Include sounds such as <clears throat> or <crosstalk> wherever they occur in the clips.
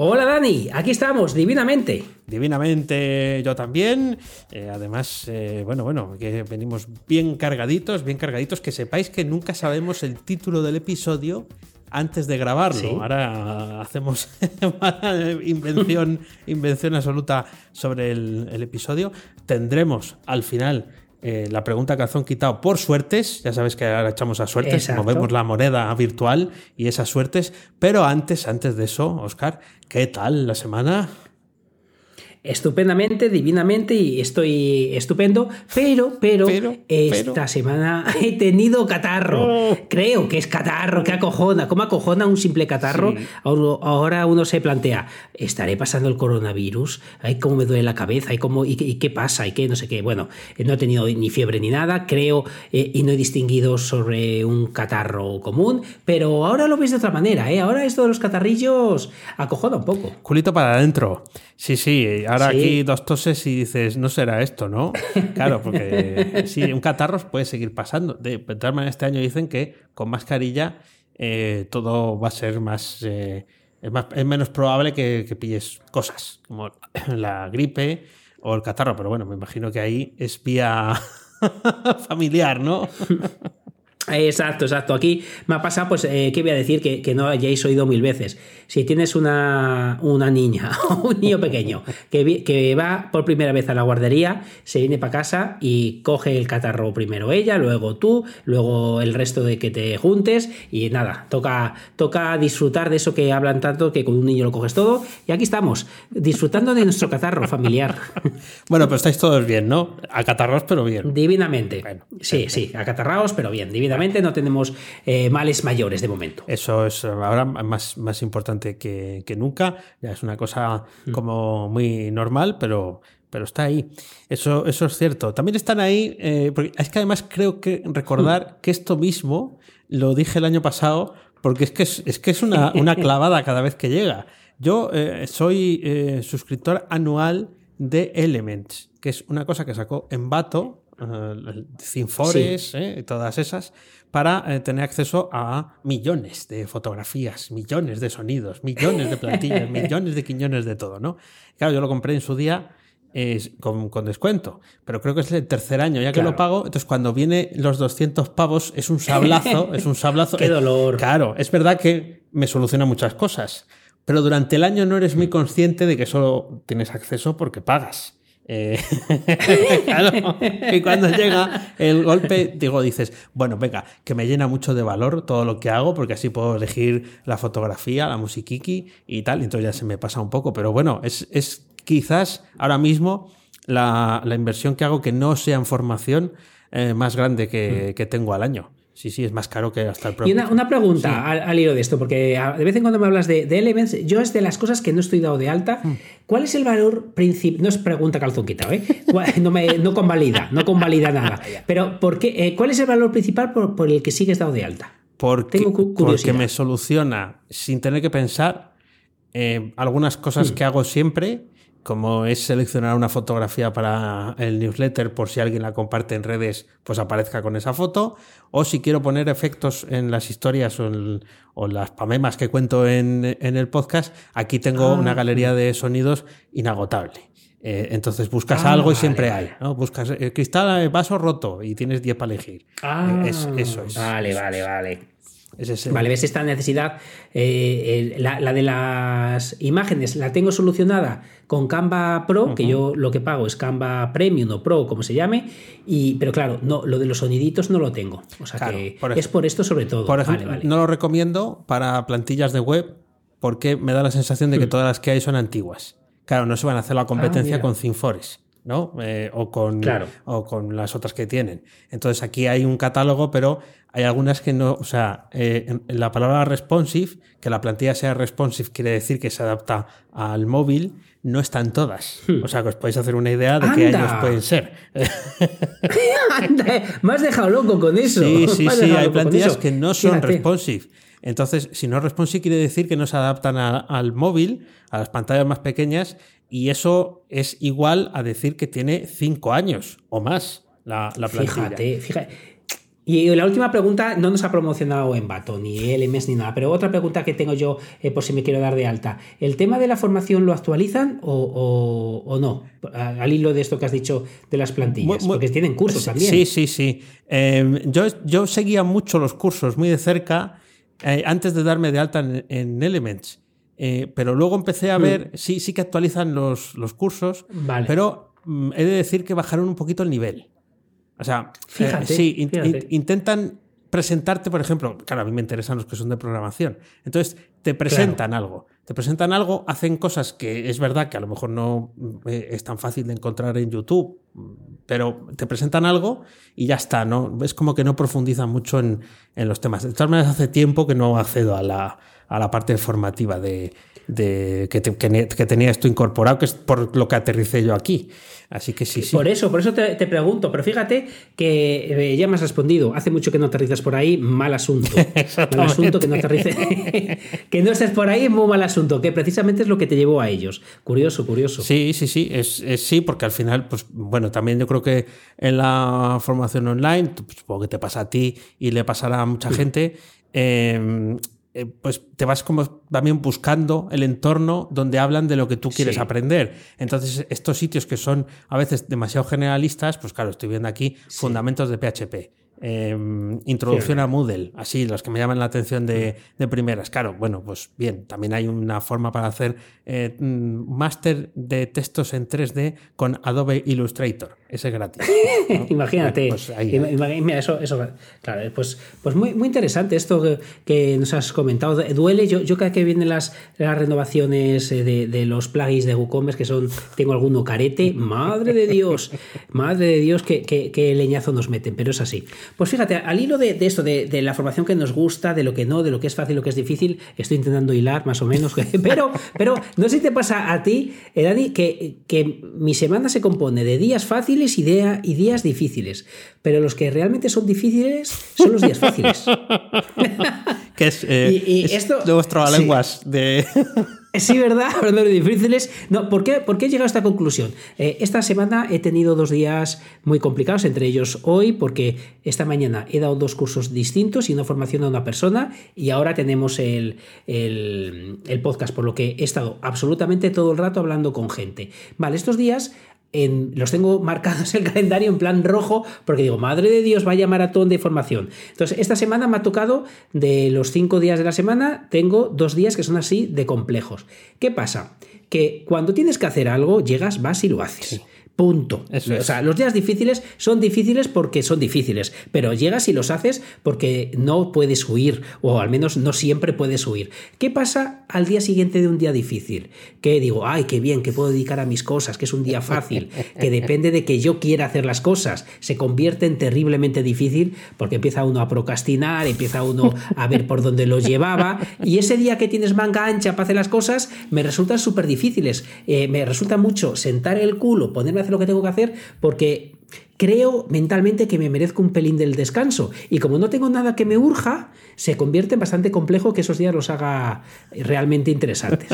Hola Dani, aquí estamos, divinamente. Divinamente yo también. Eh, además, eh, bueno, bueno, que venimos bien cargaditos, bien cargaditos. Que sepáis que nunca sabemos el título del episodio antes de grabarlo. Ahora hacemos <laughs> invención, invención absoluta sobre el, el episodio. Tendremos al final eh, la pregunta calzón quitado por suertes. Ya sabes que ahora echamos a suertes, movemos la moneda virtual y esas suertes. Pero antes, antes de eso, Oscar, ¿qué tal la semana? Estupendamente, divinamente y estoy estupendo, pero, pero, esta semana <laughs> he tenido catarro. Oh. Creo que es catarro, que acojona. ¿Cómo acojona un simple catarro? Ahora uno se plantea, ¿estaré pasando el coronavirus? Ay, cómo me duele la cabeza, ¿Y, cómo, y, qué pasa, y qué no sé qué. Bueno, no he tenido ni fiebre ni nada, creo, eh, y no he distinguido sobre un catarro común, pero ahora lo ves de otra manera, ¿eh? Ahora esto de los catarrillos acojona un poco. Culito para adentro. Sí, sí, ahora aquí dos toses y dices, no será esto, ¿no? <laughs> Claro, porque sí, un catarro puede seguir pasando. De, todas maneras, este año dicen que con mascarilla eh, todo va a ser más, eh, es menos probable que, que, pilles cosas, como <coughs> la gripe o el catarro, pero bueno, me imagino que ahí es vía <laughs> familiar, ¿no? <laughs> Exacto, exacto. Aquí me ha pasado, pues, eh, ¿qué voy a decir? Que, no hayáis oído mil veces. Si tienes una, una niña <laughs> o un niño pequeño que, que, va por primera vez a la guardería, se viene para casa y coge el catarro primero ella, luego tú, luego el resto de que te juntes y nada, toca, toca disfrutar de eso que hablan tanto que con un niño lo coges todo. Y aquí estamos, disfrutando de nuestro catarro familiar. <laughs> bueno, pues estáis todos bien, ¿no? Acatarrados, pero bien. Divinamente. sí, sí, acatarrados, pero bien, divinamente no tenemos eh, males mayores de momento. Eso es ahora más, más importante que, nunca. Ya es una cosa mm. como muy normal, pero, pero está ahí. Eso, eso es cierto. También están ahí, eh, porque es que además creo que recordar mm. que esto mismo lo dije el año pasado, porque es que es, que es una, una, <laughs> clavada cada vez que llega. Yo eh, soy suscriptor anual de Elements, que es una cosa que sacó Envato Cinfores, eh, todas esas, para eh, tener acceso a millones de fotografías, millones de sonidos, millones de <laughs> plantillas, millones de quiñones de todo, ¿no? Claro, yo lo compré en su día con, descuento, pero creo que es el tercer año ya que lo pago, entonces cuando viene los 200 pavos es un sablazo, <laughs> es un sablazo. ¡Qué dolor! Claro, es verdad que me soluciona muchas cosas, pero durante el año no eres muy consciente de que solo tienes acceso porque pagas. Eh, <laughs> <laughs> y cuando llega el golpe, digo, dices, bueno, venga, que me llena mucho de valor todo lo que hago, porque así puedo elegir la fotografía, la musiquiki y tal, entonces ya se me pasa un poco, pero bueno, es, es quizás ahora mismo la, inversión que hago que no sea en formación eh, más grande que, que tengo al año. Sí, sí, es más caro que hasta el propio. Y una, pregunta al, hilo de esto, porque de vez en cuando me hablas de, Elements, yo es de las cosas que no estoy dado de alta. Mm. ¿Cuál es el valor principal? No es pregunta calzón quitado, ¿eh? <laughs> No, me, no convalida, no convalida nada. <laughs> Pero ¿por qué, eh, ¿cuál es el valor principal por, el que sigues dado de alta? Porque, Tengo porque me soluciona, sin tener que pensar, eh, algunas cosas mm. que hago siempre como es seleccionar una fotografía para el newsletter por si alguien la comparte en redes, pues aparezca con esa foto, o si quiero poner efectos en las historias o, las pamemas que cuento en, el podcast, aquí tengo una ah. galería de sonidos inagotable. Eh, entonces buscas ah, algo y siempre hay. ¿no? Buscas el eh, cristal, eh, vaso roto y tienes 10 para elegir. Ah, eso es. Vale, vale, vale. Vale, ves esta necesidad, eh, la, de las imágenes la tengo solucionada con Canva Pro, que yo lo que pago es Canva Premium o Pro, como se llame, y, pero claro, no, lo de los soniditos no lo tengo. O sea que es por esto sobre todo. Por ejemplo, no lo recomiendo para plantillas de web porque me da la sensación de que hmm. todas las que hay son antiguas claro, no se van a hacer la competencia ah, con ThinkForest. ¿No? Eh, o, con, o con las otras que tienen. Entonces aquí hay un catálogo, pero hay algunas que no, o sea, eh, la palabra responsive, que la plantilla sea responsive quiere decir que se adapta al móvil, no están todas. Hmm. O sea, que os podéis hacer una idea de qué años pueden ser. <laughs> me has dejado loco con eso. Sí, sí, sí, hay plantillas que no son responsive. Entonces, si no es responsive quiere decir que no se adaptan al móvil, a las pantallas más pequeñas, y eso es igual a decir que tiene cinco años o más la, la plantilla. Fíjate, fíjate. Y la última pregunta no nos ha promocionado en Bato, ni LMS ni nada, pero otra pregunta que tengo yo eh, por si me quiero dar de alta. ¿El tema de la formación lo actualizan o, no? Al hilo de esto que has dicho de las plantillas, porque tienen cursos también. Sí, sí, sí. Em, yo, yo seguía mucho los cursos muy de cerca eh, antes de darme de alta en, Elements. Eh, pero luego empecé a hmm. ver, sí, sí que actualizan los, los cursos, pero mm, he de decir que bajaron un poquito el nivel. O sea, eh, sí, intentan presentarte, por ejemplo, claro, a mí me interesan los que son de programación. Entonces, te presentan algo. Te presentan algo, hacen cosas que es verdad que a lo mejor no eh, es tan fácil de encontrar en YouTube, pero te presentan algo y ya está, ¿no? Es como que no profundizan mucho en, en los temas. De todas maneras, hace tiempo que no accedo a la, a la parte formativa de, de que, que, tenía esto incorporado, que es por lo que aterricé yo aquí. Así que sí, sí. Por eso, por eso te, pregunto, pero fíjate que eh, ya me has respondido, hace mucho que no aterrizas por ahí, mal asunto. <laughs> mal asunto que no aterrices. <laughs> que no estés por ahí, muy mal asunto, que precisamente es lo que te llevó a ellos. Curioso, curioso. Sí, sí, sí, es, sí, porque al final, pues bueno, también yo creo que en la formación online, pues, supongo que te pasa a ti y le pasará a mucha gente. Eh, eh, pues te vas como también buscando el entorno donde hablan de lo que tú quieres aprender. Entonces, estos sitios que son a veces demasiado generalistas, pues claro, estoy viendo aquí fundamentos de PHP. Em, introducción a Moodle, así, los que me llaman la atención de, primeras. Claro, bueno, pues bien, también hay una forma para hacer eh, mm, máster de textos en 3D con Adobe Illustrator. Ese es gratis. <laughs> Imagínate. Pues mira, eso, eso, claro, pues, pues muy, muy interesante esto que, nos has comentado. Duele, yo, yo cada que vienen las, las renovaciones eh, de, los plugins de WooCommerce, que son, tengo alguno carete, madre de Dios, madre de Dios, que, que leñazo nos meten, pero es así. Pues fíjate, al hilo de, esto, de, la formación que nos gusta, de lo que no, de lo que es fácil, lo que es difícil, estoy intentando hilar más o menos, <laughs> pero, pero no sé si te pasa a ti, eh, Dani, que, que mi semana se compone de días fáciles y, y días difíciles, pero los que realmente son difíciles son los días fáciles. <laughs> que es, eh, <laughs> esto, de vuestras lenguas de... Sí, ¿verdad? <laughs> Hablando de difíciles. No, ¿por qué, ¿por qué he llegado a esta conclusión? Eh, esta semana he tenido dos días muy complicados, entre ellos hoy, porque esta mañana he dado dos cursos distintos y una formación a una persona, y ahora tenemos el, el, el podcast, por lo que he estado absolutamente todo el rato hablando con gente. Vale, estos días los tengo marcados <laughs> el calendario en plan rojo porque digo, madre de Dios, vaya maratón de formación. Entonces, esta semana me ha tocado, de los cinco días de la semana, tengo dos días que son así de complejos. ¿Qué pasa? Que cuando tienes que hacer algo, llegas, vas y lo haces. Punto. o sea, los días difíciles son difíciles porque son difíciles, pero llegas y los haces porque no puedes huir, o al menos no siempre puedes huir. ¿Qué pasa al día siguiente de un día difícil? Que digo, ay, qué bien, que puedo dedicar a mis cosas, que es un día fácil, <laughs> que depende de que yo quiera hacer las cosas. Se convierte en terriblemente difícil porque empieza uno a procrastinar, empieza uno a ver por dónde lo llevaba, y ese día que tienes manga ancha para hacer las cosas, me resultan súper difíciles. Eh, me resulta mucho sentar el culo, ponerme a lo que tengo que hacer porque creo mentalmente que me merezco un pelín del descanso. Y como no tengo nada que me urja, se convierte en bastante complejo que esos días los haga realmente interesantes.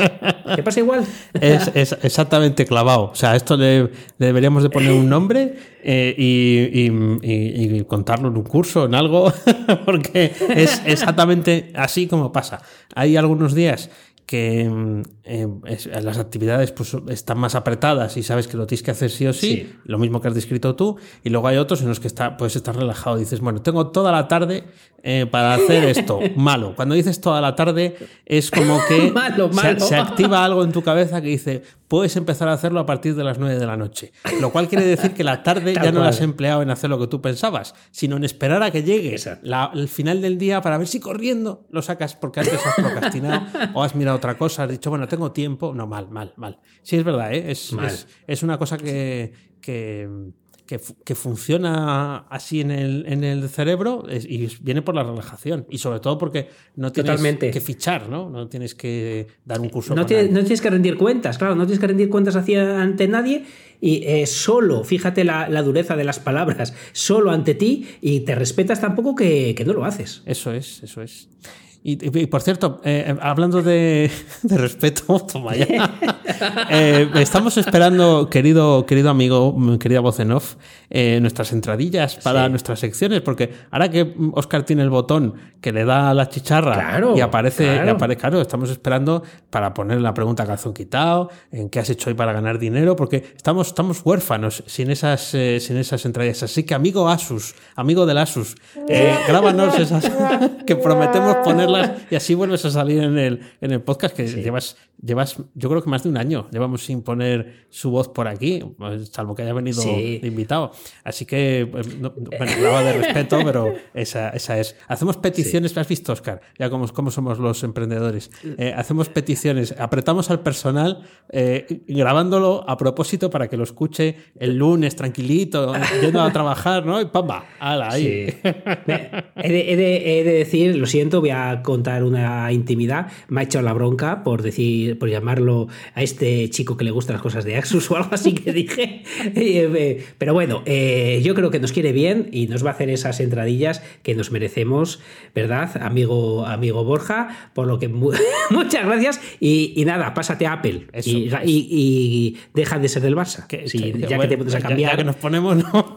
¿Qué pasa igual? <laughs> Es, exactamente clavado. O sea, esto le, deberíamos de poner un nombre eh, y, contarlo en un curso, en algo, <laughs> porque es exactamente así como pasa. Hay algunos días que mm, eh, las actividades pues, están más apretadas y sabes que lo tienes que hacer sí o sí, lo mismo que has descrito tú, y luego hay otros en los que está, puedes estar relajado, dices, bueno, tengo toda la tarde eh, para hacer esto, <laughs> malo. Cuando dices toda la tarde es como que <laughs> Se, activa algo en tu cabeza que dice, puedes empezar a hacerlo a partir de las 9 de la noche. Lo cual quiere decir que la tarde <laughs> ya no la has empleado en hacer lo que tú pensabas, sino en esperar a que llegue el final del día para ver si corriendo lo sacas porque antes has procrastinado o has mirado otra cosa, has dicho, bueno, tengo tiempo. No, mal, mal, mal. Sí, es verdad, ¿eh? es, es, una cosa que, que que, funciona así en el, en el cerebro y viene por la relajación. Y sobre todo porque no tienes que fichar, ¿no? No tienes que dar un curso. No, tienes, no tienes que rendir cuentas, claro, no tienes que rendir cuentas hacia, ante nadie y eh, solo, fíjate la, dureza de las palabras, solo ante ti y te respetas tampoco que, que no lo haces. Eso es, eso es. Y, por cierto, eh, hablando de, <laughs> respeto, <laughs> toma ya. Eh, estamos esperando, querido, querido amigo, querida voz en off, eh, nuestras entradillas para nuestras secciones, porque ahora que Oscar tiene el botón que le da la chicharra y aparece, claro. aparece, claro, estamos esperando para poner la pregunta calzón quitado, en qué has hecho hoy para ganar dinero, porque estamos, estamos huérfanos sin esas, sin esas entradillas. Así que, amigo Asus, amigo del Asus, grábanos esas <laughs> que prometemos ponerlas y así vuelves a salir en el, en el podcast que llevas, llevas, yo creo que más de un año llevamos sin poner su voz por aquí, salvo que haya venido invitado. Así que, pues, bueno, hablaba de respeto, pero esa, esa es. Hacemos peticiones, has visto, Oscar? Ya como, como somos los emprendedores. Eh, hacemos peticiones, apretamos al personal eh, grabándolo a propósito para que lo escuche el lunes tranquilito, yendo a trabajar, ¿no? Y ¡pamba! ¡Hala! Ahí. He, de, he, de, he de decir, lo siento, voy a contar una intimidad, me ha hecho la bronca por decir, por llamarlo a este chico que le gustan las cosas de Axus <laughs> o algo así que dije. <laughs> Eh, eh, pero bueno, eh, yo creo que nos quiere bien y nos va a hacer esas entradillas que nos merecemos, ¿verdad? Amigo, amigo Borja, por lo que <laughs> muchas gracias y, nada, pásate a Apple y, deja de ser del Barça. ya que te puedes a cambiar. Ya, que nos ponemos, ¿no?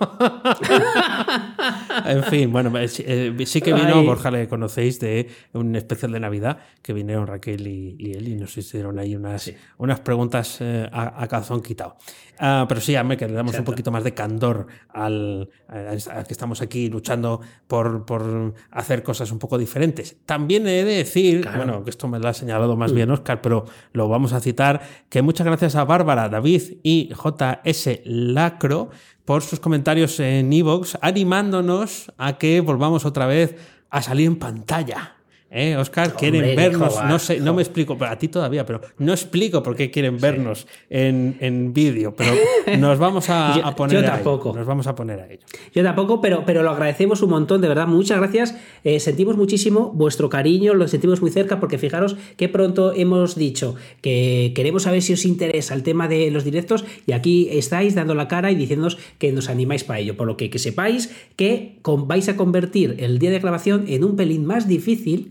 en fin, bueno, sí que vino, Borja le conocéis de un especial de Navidad que vinieron Raquel y, él y nos hicieron ahí unas, unas preguntas eh, a, calzón quitado. Ah, pero sí, a mí que le damos un poquito más de candor al, que estamos aquí luchando por, por, hacer cosas un poco diferentes. También he de decir, bueno, que esto me lo ha señalado más mm. bien Oscar, pero lo vamos a citar, que muchas gracias a Bárbara, David y JS Lacro por sus comentarios en Evox, animándonos a que volvamos otra vez a salir en pantalla. ¿Eh, Oscar, quieren vernos, no sé, no me explico, a ti todavía, pero no explico por qué quieren vernos en, en vídeo, pero nos vamos a, <laughs> poner yo tampoco. Nos vamos a poner a ello. Yo tampoco, pero, pero lo agradecemos un montón, de verdad, muchas gracias. Eh, sentimos muchísimo vuestro cariño, lo sentimos muy cerca, porque fijaros que pronto hemos dicho que queremos saber si os interesa el tema de los directos, y aquí estáis dando la cara y diciéndonos que nos animáis para ello, por lo que que sepáis que vais a convertir el día de grabación en un pelín más difícil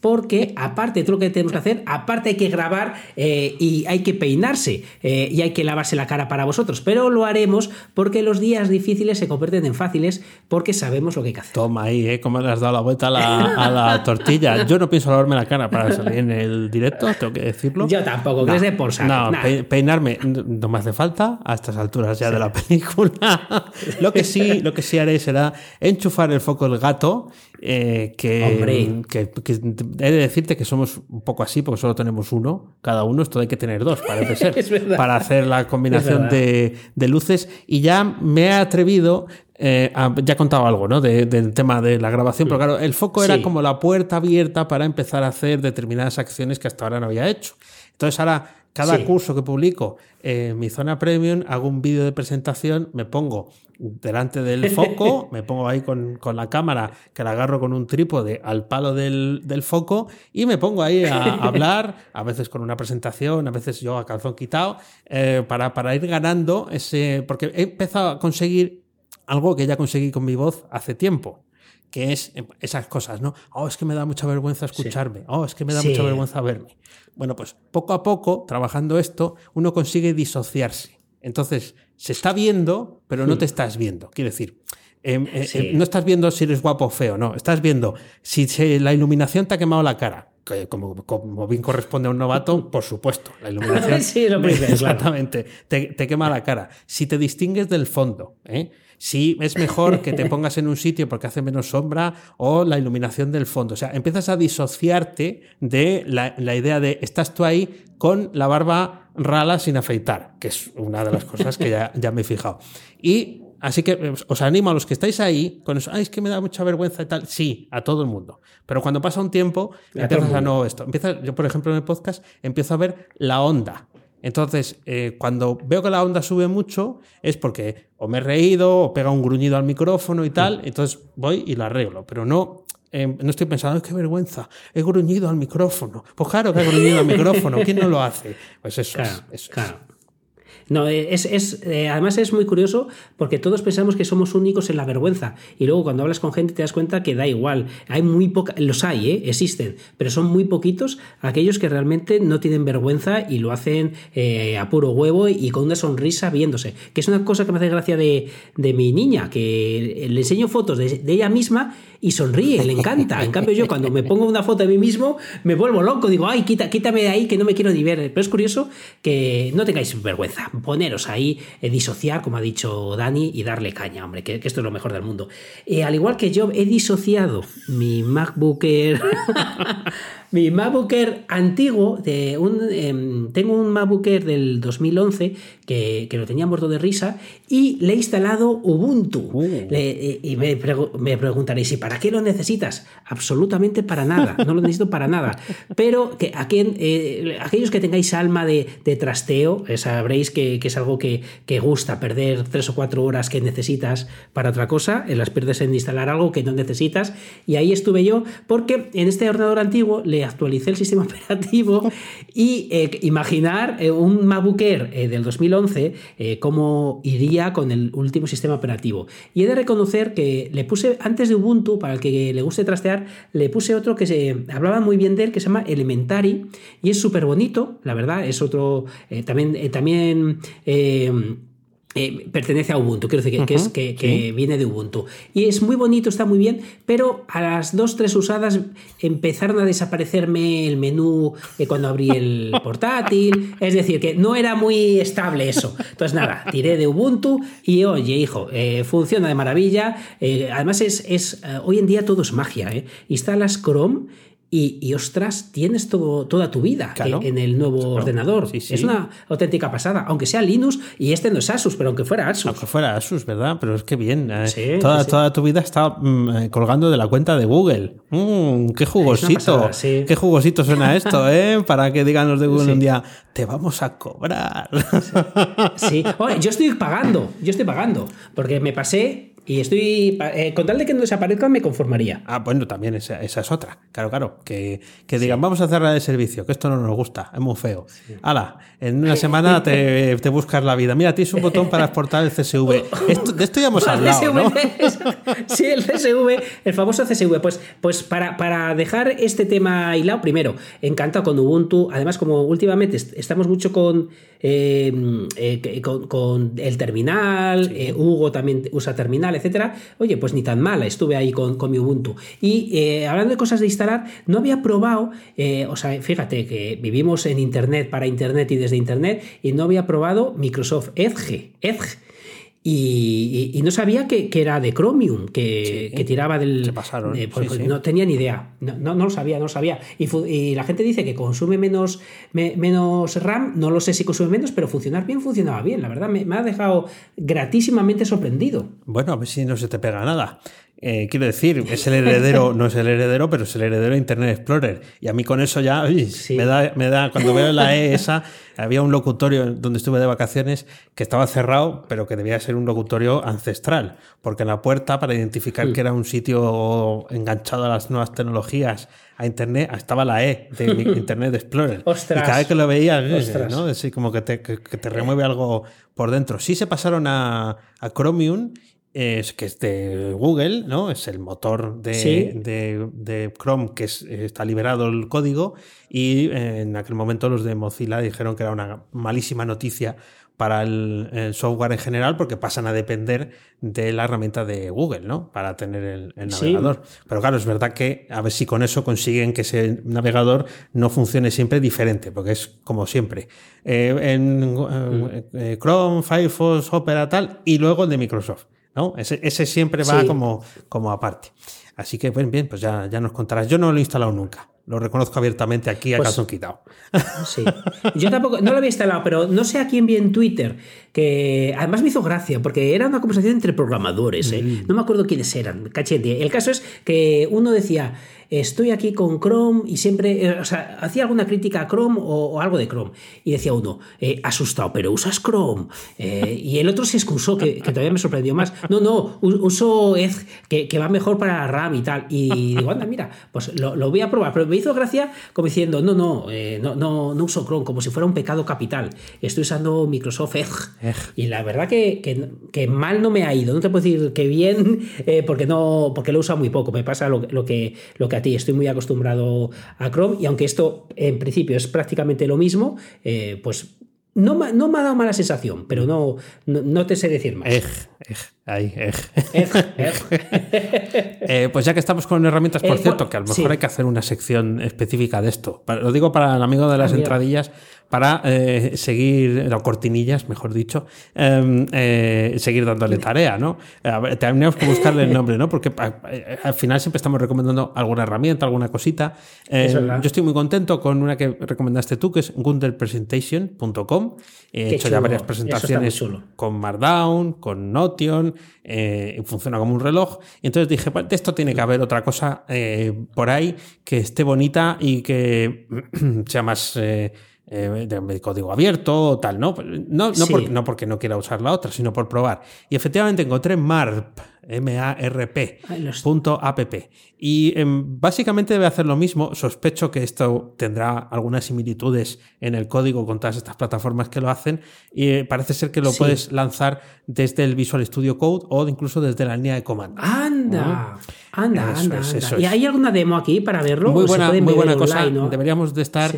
porque aparte de todo lo que tenemos que hacer, aparte hay que grabar eh, y hay que peinarse eh, y hay que lavarse la cara para vosotros, pero lo haremos porque los días difíciles se convierten en fáciles porque sabemos lo que hay que hacer. Toma ahí, ¿eh? ¿Cómo le has dado la vuelta a la, <laughs> tortilla? Yo no pienso lavarme la cara para salir en el directo, tengo que decirlo. Yo tampoco, que es de por No, peinarme no me hace falta a estas alturas ya de la película. <laughs> lo, que sí, lo que sí haré será enchufar el foco del gato, que, que, que he de decirte que somos un poco así porque solo tenemos uno, cada uno, esto hay que tener dos, parece ser, <laughs> para hacer la combinación de, luces. Y ya me he atrevido eh, ya he contado algo ¿no? del tema de la grabación, pero claro, el foco era como la puerta abierta para empezar a hacer determinadas acciones que hasta ahora no había hecho. Entonces ahora cada curso que publico en mi zona premium, hago un vídeo de presentación, me pongo delante del foco, <laughs> me pongo ahí con, la cámara que la agarro con un trípode al palo del, foco y me pongo ahí a, <laughs> hablar, a veces con una presentación, a veces yo a calzón quitado, eh, para, para ir ganando ese... Porque he empezado a conseguir algo que ya conseguí con mi voz hace tiempo que es esas cosas, ¿no? Oh, es que me da mucha vergüenza escucharme, oh, es que me da mucha vergüenza verme. Bueno, pues poco a poco, trabajando esto, uno consigue disociarse. Entonces, se está viendo, pero no te hmm. estás viendo. Quiero decir, em, eh, em, no estás viendo si eres guapo o feo, no. Estás viendo si la iluminación te ha quemado la cara. como, como, bien corresponde a un novato, por supuesto, la iluminación. <laughs> sí, lo primero, <laughs> exactamente. Te, te, quema la cara. Si te distingues del fondo, ¿eh? Si es mejor que te pongas en un sitio porque hace menos sombra o la iluminación del fondo. O sea, empiezas a disociarte de la, la idea de estás tú ahí con la barba rala sin afeitar, que es una de las cosas que ya, ya me he fijado. Y Así que eh, os animo a los que estáis ahí con eso, ay, es que me da mucha vergüenza y tal. Sí, a todo el mundo. Pero cuando pasa un tiempo, empiezas a no esto. Empieza, yo, por ejemplo, en el podcast empiezo a ver la onda. Entonces, eh, cuando veo que la onda sube mucho, es porque o me he reído o pega un gruñido al micrófono y tal. Entonces voy y lo arreglo. Pero no, eh, no estoy pensando, qué vergüenza, he gruñido al micrófono. Pues claro que he gruñido al micrófono, ¿quién no lo hace? Pues eso es. Eso claro. No, es, es eh, además es muy curioso porque todos pensamos que somos únicos en la vergüenza y luego cuando hablas con gente te das cuenta que da igual. Hay muy poca, los hay, ¿eh? existen, pero son muy poquitos aquellos que realmente no tienen vergüenza y lo hacen eh, a puro huevo y con una sonrisa viéndose. Que es una cosa que me hace gracia de, de mi niña, que le enseño fotos de ella misma y sonríe, le encanta. En cambio, yo cuando me pongo una foto de mí mismo, me vuelvo loco, digo, ay, quita, quítame de ahí que no me quiero ni ver. Pero es curioso que no tengáis vergüenza, poneros ahí, eh, disociar, como ha dicho Dani, y darle caña, hombre, que, esto es lo mejor del mundo. Eh, al igual que yo he disociado mi MacBooker <laughs> mi MacBook antiguo, de un, em, tengo un MacBook del 2011 que, que, lo tenía muerto de risa y le he instalado Ubuntu. Uh. Eh, y me, me, preguntaréis, ¿y para qué lo necesitas? Absolutamente para nada, no lo necesito para nada. Pero que eh, aquellos que tengáis alma de, de trasteo, eh, sabréis que, que, es algo que, que gusta, perder tres o cuatro horas que necesitas para otra cosa, las pierdes en instalar algo que no necesitas. Y ahí estuve yo, porque en este ordenador antiguo le actualicé el sistema <laughs> operativo y eh, imaginar eh, un MacBook eh, del 2011 cómo iría con el último sistema operativo. Y he de reconocer que le puse, antes de Ubuntu, para el que le guste trastear, le puse otro que se hablaba muy bien de él, que se llama Elementary, y es súper bonito, la verdad, es otro, también, también eh, pertenece a Ubuntu, quiero decir que, es, que, viene de Ubuntu. Y es muy bonito, está muy bien, pero a las dos, tres usadas empezaron a desaparecerme el menú eh, cuando abrí el <laughs> portátil. Es decir, que no era muy estable eso. Entonces, nada, tiré de Ubuntu y oye, hijo, eh, funciona de maravilla. además, es, es hoy en día todo es magia. Instalas Chrome y, ostras, tienes todo, toda tu vida en, el nuevo ordenador. Es una auténtica pasada, aunque sea Linux y este no es Asus, pero aunque fuera Asus. Aunque fuera Asus, ¿verdad? Pero es que bien. Eh, toda, toda, tu vida está mm, eh, colgando de la cuenta de Google. Mm, ¡Qué jugosito! ¡Qué jugosito suena <laughs> esto, eh! Para que digan los de Google un día, te vamos a cobrar. Sí. yo estoy pagando, yo estoy pagando, porque me pasé y estoy. Eh, con tal de que no desaparezcan, me conformaría. Ah, bueno, también esa, es otra. Claro, claro. Que, digan, vamos a cerrar el servicio, que esto no nos gusta, es muy feo. Hala, en una semana <laughs> te, buscas la vida. Mira, tienes un botón para exportar el CSV. <laughs> de esto ya hemos <laughs> hablado, ¿no? sí, el CSV, el famoso CSV. Pues, pues para, para dejar este tema hilado, primero, encantado con Ubuntu. Además, como últimamente estamos mucho con, eh, eh, con, el terminal, Hugo también usa terminal etcétera, oye, pues ni tan mala, estuve ahí con, mi Ubuntu. Y eh, hablando de cosas de instalar, no había probado, eh, o sea, fíjate que vivimos en Internet para Internet y desde Internet, y no había probado Microsoft Edge. Edge y, no sabía que, era de Chromium, que, tiraba del. Se pasaron. Pues no tenía ni idea. No, no, lo sabía, no lo sabía. Y, la gente dice que consume menos, menos RAM. No lo sé si consume menos, pero funcionar bien funcionaba bien. La verdad, me, me ha dejado gratísimamente sorprendido. Bueno, a ver si no se te pega nada. Eh, quiero decir, es el heredero, no es el heredero, pero es el heredero de Internet Explorer. Y a mí con eso ya me, da, me da, cuando veo la E esa, había un locutorio donde estuve de vacaciones que estaba cerrado, pero que debía ser un locutorio ancestral, porque en la puerta, para identificar mm. que era un sitio enganchado a las nuevas tecnologías, a Internet, estaba la E de <laughs> Internet Explorer. y cada vez que lo veías, ¿no? Así como que te, que, te remueve algo por dentro. Sí se pasaron a, a Chromium es que es de Google, ¿no? Es el motor de, de, Chrome que está liberado el código y eh, en aquel momento los de Mozilla dijeron que era una malísima noticia para el, software en general porque pasan a depender de la herramienta de Google, ¿no? Para tener el, navegador. Pero claro, es verdad que a ver si con eso consiguen que ese navegador no funcione siempre diferente, porque es como siempre. Eh, en eh, eh, Chrome, Firefox, Opera, tal, y luego el de Microsoft. ¿No? Ese, ese siempre va como, como aparte. Así que, bien, bien, pues ya, ya nos contarás. Yo no lo he instalado nunca. Lo reconozco abiertamente aquí a pues, quitado. Sí. Yo tampoco, no lo había instalado, pero no sé a quién vi en Twitter, que además me hizo gracia, porque era una conversación entre programadores, ¿eh? Mm. no me acuerdo quiénes eran, cachete. El caso es que uno decía, estoy aquí con Chrome y siempre, eh, o sea, hacía alguna crítica a Chrome o, algo de Chrome. Y decía uno, eh, asustado, pero usas Chrome. Eh, y el otro se excusó, que, todavía me sorprendió más. No, no, uso Edge, que, va mejor para RAM y tal. Y digo, anda, mira, pues lo, voy a probar. Pero me hizo gracia como diciendo, no, no, no, no, no uso Chrome, como si fuera un pecado capital. Estoy usando Microsoft Edge. Y la verdad que, que, mal no me ha ido. No te puedo decir que bien, porque, no, porque lo usa muy poco. Me pasa lo, lo que, lo que a ti. Estoy muy acostumbrado a Chrome y aunque esto en principio es prácticamente lo mismo, eh, pues no, no, me ha dado mala sensación, pero no, no, te sé decir más. Ahí, <laughs> eh, pues ya que estamos con herramientas, por eh, cierto, que a lo mejor hay que hacer una sección específica de esto. Lo digo para el amigo de las ah, entradillas, para eh, seguir, o cortinillas, mejor dicho, em, seguir dándole tarea, ¿no? tenemos que buscarle el nombre, ¿no? Porque al final siempre estamos recomendando alguna herramienta, alguna cosita. yo estoy muy contento con una que recomendaste tú, que es gundelpresentation.com. He hecho ya varias presentaciones con Markdown, con Notion, eh, funciona como un reloj. Y entonces dije, pues esto tiene que haber otra cosa eh, por ahí que esté bonita y que <clears throat> sea más eh, de código abierto o tal, ¿no? No, no, porque, no porque no quiera usar la otra, sino por probar. Y efectivamente encontré MARP, M-A-R-P.app. Y em, básicamente debe hacer lo mismo. Sospecho que esto tendrá algunas similitudes en el código con todas estas plataformas que lo hacen. Y eh, parece ser que lo puedes lanzar desde el Visual Studio Code o incluso desde la línea de comando. ¡Anda! Anda, anda, ¿Y hay alguna demo aquí para verlo? Muy buena, muy buena cosa. Deberíamos de estar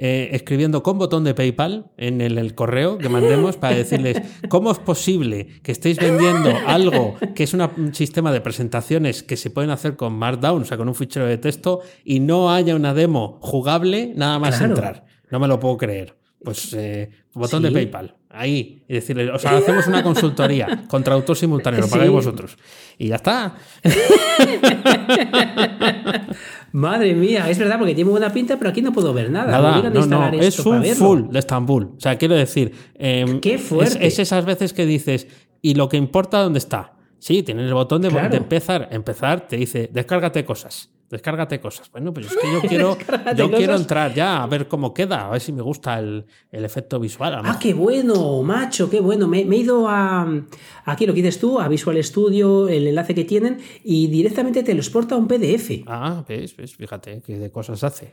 eh, escribiendo con botón de PayPal en el, correo que mandemos para <laughs> decirles cómo es posible que estéis vendiendo algo que es un sistema de presentaciones que se pueden hacer con Markdown, o sea, con un fichero de texto, y no haya una demo jugable nada más entrar. No me lo puedo creer. Pues eh, botón de PayPal, ahí, y decirle, o sea, hacemos una consultoría <laughs> con traductor simultáneo, lo pagáis vosotros. Y ya está. <laughs> Madre mía, es verdad, porque tiene buena pinta, pero aquí no puedo ver nada. Nada, no, no, es un full de Estambul. O sea, quiero decir, em, Qué fuerte. Es, esas veces que dices, ¿y lo que importa dónde está? Sí, tienes el botón de, de empezar. Empezar te dice, descárgate cosas descárgate cosas. Bueno, pues es que yo <laughs> quiero, yo quiero entrar ya a ver cómo queda, a ver si me gusta el, efecto visual. Ah, qué bueno, macho, qué bueno. Me, he ido a, aquí lo que dices tú, a Visual Studio, el enlace que tienen, y directamente te lo exporta a un PDF. Ah, ves, ves, fíjate qué de cosas hace.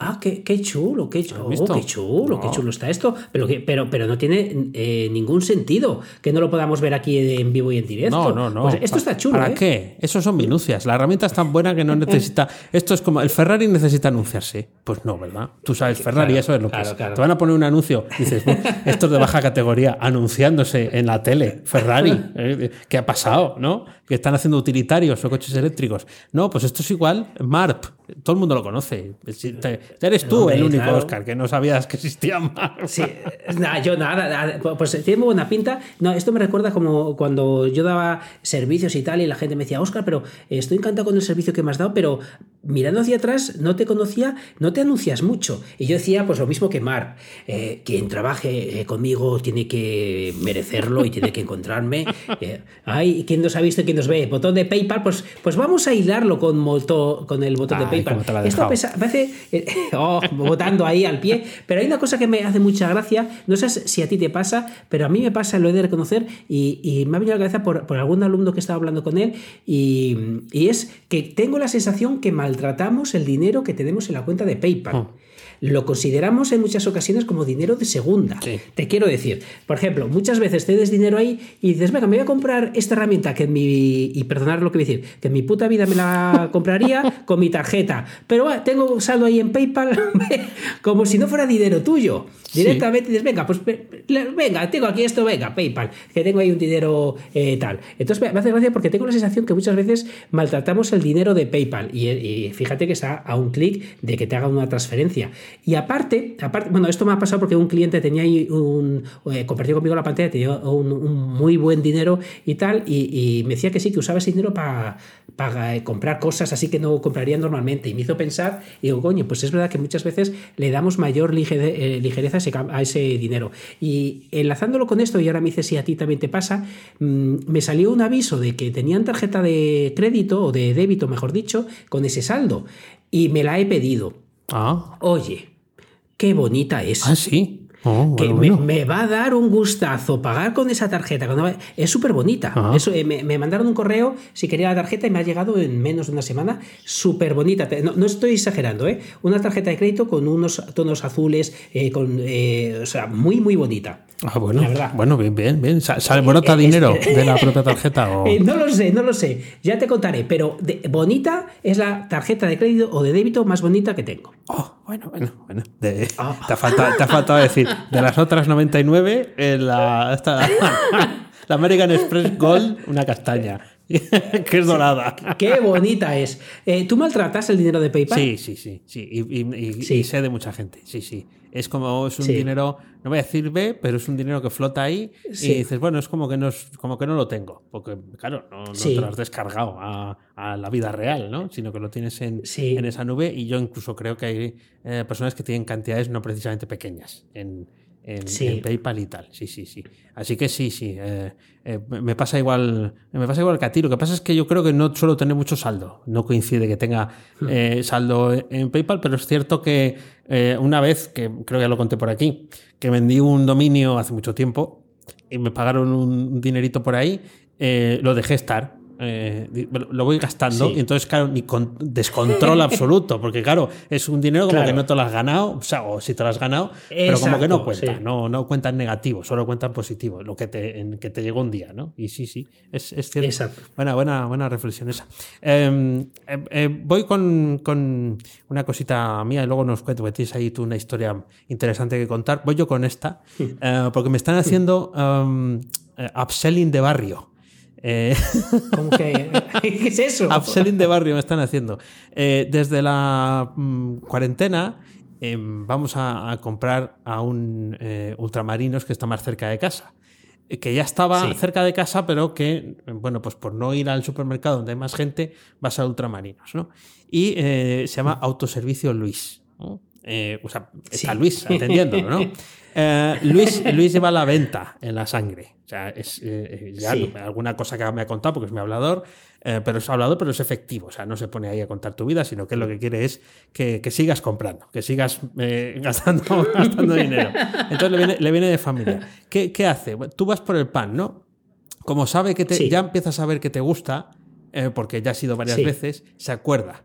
Ah, qué, chulo, qué chulo, qué chulo, qué chulo está esto. Pero, pero, pero no tiene eh, ningún sentido que no lo podamos ver aquí en vivo y en directo. No, no, no. Pues esto está chulo. ¿Para ¿eh? qué? Eso son minucias. La herramienta es tan buena que no <laughs> necesita esto es como, el Ferrari necesita anunciarse. Pues no, ¿verdad? Tú sabes, Ferrari, eso es lo que es. Te van a poner un anuncio, dices, esto es de baja categoría, anunciándose en la tele, Ferrari, <laughs> ¿eh? ¿qué ha pasado? ¿No? Que están haciendo utilitarios o coches eléctricos. No, pues esto es igual, MARP, todo el mundo lo conoce. Eres tú el único, Oscar, que no sabías que existía MARP. Sí, yo nada, pues tiene muy buena pinta. No, esto me recuerda como cuando yo daba servicios y tal, y la gente me decía, Oscar, pero estoy encantado con el servicio que me has dado, pero mirando hacia atrás no te conocía, no te anuncias mucho. Y yo decía, pues lo mismo que Mar, eh, quien trabaje eh, conmigo tiene que merecerlo y tiene que <laughs> encontrarme. Eh, ay, ¿quién nos ha visto y quién nos ve? Botón de PayPal, pues, pues vamos a hilarlo con, con el botón de PayPal. Esto parece, <laughs> oh, votando ahí al pie, pero hay una cosa que me hace mucha gracia, no sé si a ti te pasa, pero a mí me pasa, lo he de reconocer, y, me ha venido a la cabeza por, algún alumno que estaba hablando con él, y, y es que tengo la sensación que maltratamos el dinero que tenemos en la cuenta de PayPal. Ah. Lo consideramos en muchas ocasiones como dinero de segunda. Te quiero decir, por ejemplo, muchas veces te des dinero ahí y dices, venga, me voy a comprar esta herramienta que en mi, y perdonar lo que voy a decir, que en mi puta vida me la <laughs> compraría con mi tarjeta, pero tengo saldo ahí en PayPal <laughs> como si no fuera dinero tuyo. Directamente dices, venga, pues venga, tengo aquí esto, venga, PayPal, que tengo ahí un dinero eh, tal. Entonces me hace gracia porque tengo la sensación que muchas veces maltratamos el dinero de PayPal y, fíjate que está a un clic de que te haga una transferencia. Y aparte, aparte, bueno, esto me ha pasado porque un cliente tenía ahí un, eh, compartió conmigo la pantalla, tenía un, muy buen dinero y tal, y, me decía que sí, que usaba ese dinero para eh, comprar cosas así que no compraría normalmente. Y me hizo pensar, y digo, coño, pues es verdad que muchas veces le damos mayor eh, a ese, dinero. Y enlazándolo con esto, y ahora me dice si a ti también te pasa, mm, me salió un aviso de que tenían tarjeta de crédito o de débito, mejor dicho, con ese saldo. Y me la he pedido. Ah. Oye, qué bonita es. Ah, sí. Oh, que Me, va a dar un gustazo pagar con esa tarjeta. Es súper bonita. Eso, eh, me, mandaron un correo si quería la tarjeta y me ha llegado en menos de una semana. Súper bonita. No, estoy exagerando, ¿eh? Una tarjeta de crédito con unos tonos azules, eh, con, eh, o sea, muy, muy bonita. Ah, bueno, bueno, bien, bien, bien. ¿Sale bonita dinero de la <laughs> propia tarjeta? no lo sé, no lo sé. Ya te contaré, pero bonita es la tarjeta de crédito o de débito más bonita que tengo. Oh, bueno, bueno, bueno. <laughs> Ah. te, ha faltado, decir, de las otras 99, la, <laughs> la, American Express Gold, una castaña. <laughs> que es dorada. Qué bonita es. Eh, ¿Tú maltratas el dinero de PayPal? Sí, sí, sí. sí. Y, sé de mucha gente. Sí, sí. Es como es un dinero, no voy a decir B, pero es un dinero que flota ahí y dices, bueno, es como que no, es, como que no lo tengo. Porque, claro, no, te lo has descargado a, la vida real, ¿no? Sino que lo tienes en, en, esa nube. Y yo incluso creo que hay eh, personas que tienen cantidades no precisamente pequeñas en, en, PayPal y tal. Sí, sí, sí. Así que sí, sí. Eh, eh, me pasa igual. Me pasa igual que a ti. Lo que pasa es que yo creo que no suelo tener mucho saldo. No coincide que tenga hmm. eh, saldo en PayPal, pero es cierto que una vez, que creo que ya lo conté por aquí, que vendí un dominio hace mucho tiempo y me pagaron un dinerito por ahí, lo dejé estar eh, lo voy gastando y entonces, claro, ni con descontrol <laughs> absoluto, porque claro, es un dinero como que no te lo has ganado, o sea, o si te lo has ganado, pero como que no cuenta, no, no cuenta en negativo, solo cuenta en positivo, lo que te, en, que te llegó un día, ¿no? Y sí, sí, es, es cierto. Exacto. Buena, buena, buena reflexión esa. Em, em, em, voy con, con, una cosita mía y luego nos cuento, porque tienes ahí tú una historia interesante que contar. Voy yo con esta, eh, porque me están haciendo eh, upselling de barrio. Eh, <laughs> ¿Qué es eso? Upselling de barrio me están haciendo. Eh, desde la mm, cuarentena em, vamos a, comprar a un eh, ultramarinos que está más cerca de casa. Que ya estaba cerca de casa, pero que, bueno, pues por no ir al supermercado donde hay más gente, vas a ultramarinos, ¿no? Y se llama Autoservicio Luis. O sea, está Luis atendiéndolo, ¿no? <laughs> Luis, Luis lleva la venta en la sangre sea, es eh, eh, alguna cosa que me ha contado porque es mi hablador, eh, pero es hablador, pero es efectivo. O sea, no se pone ahí a contar tu vida, sino que lo que quiere es que, sigas comprando, que sigas <laughs> gastando, gastando dinero. Entonces le viene, de familia. ¿Qué, hace? Tú vas por el pan, ¿no? Como sabe que te, ya empiezas a ver que te gusta, porque ya ha sido varias veces, se acuerda.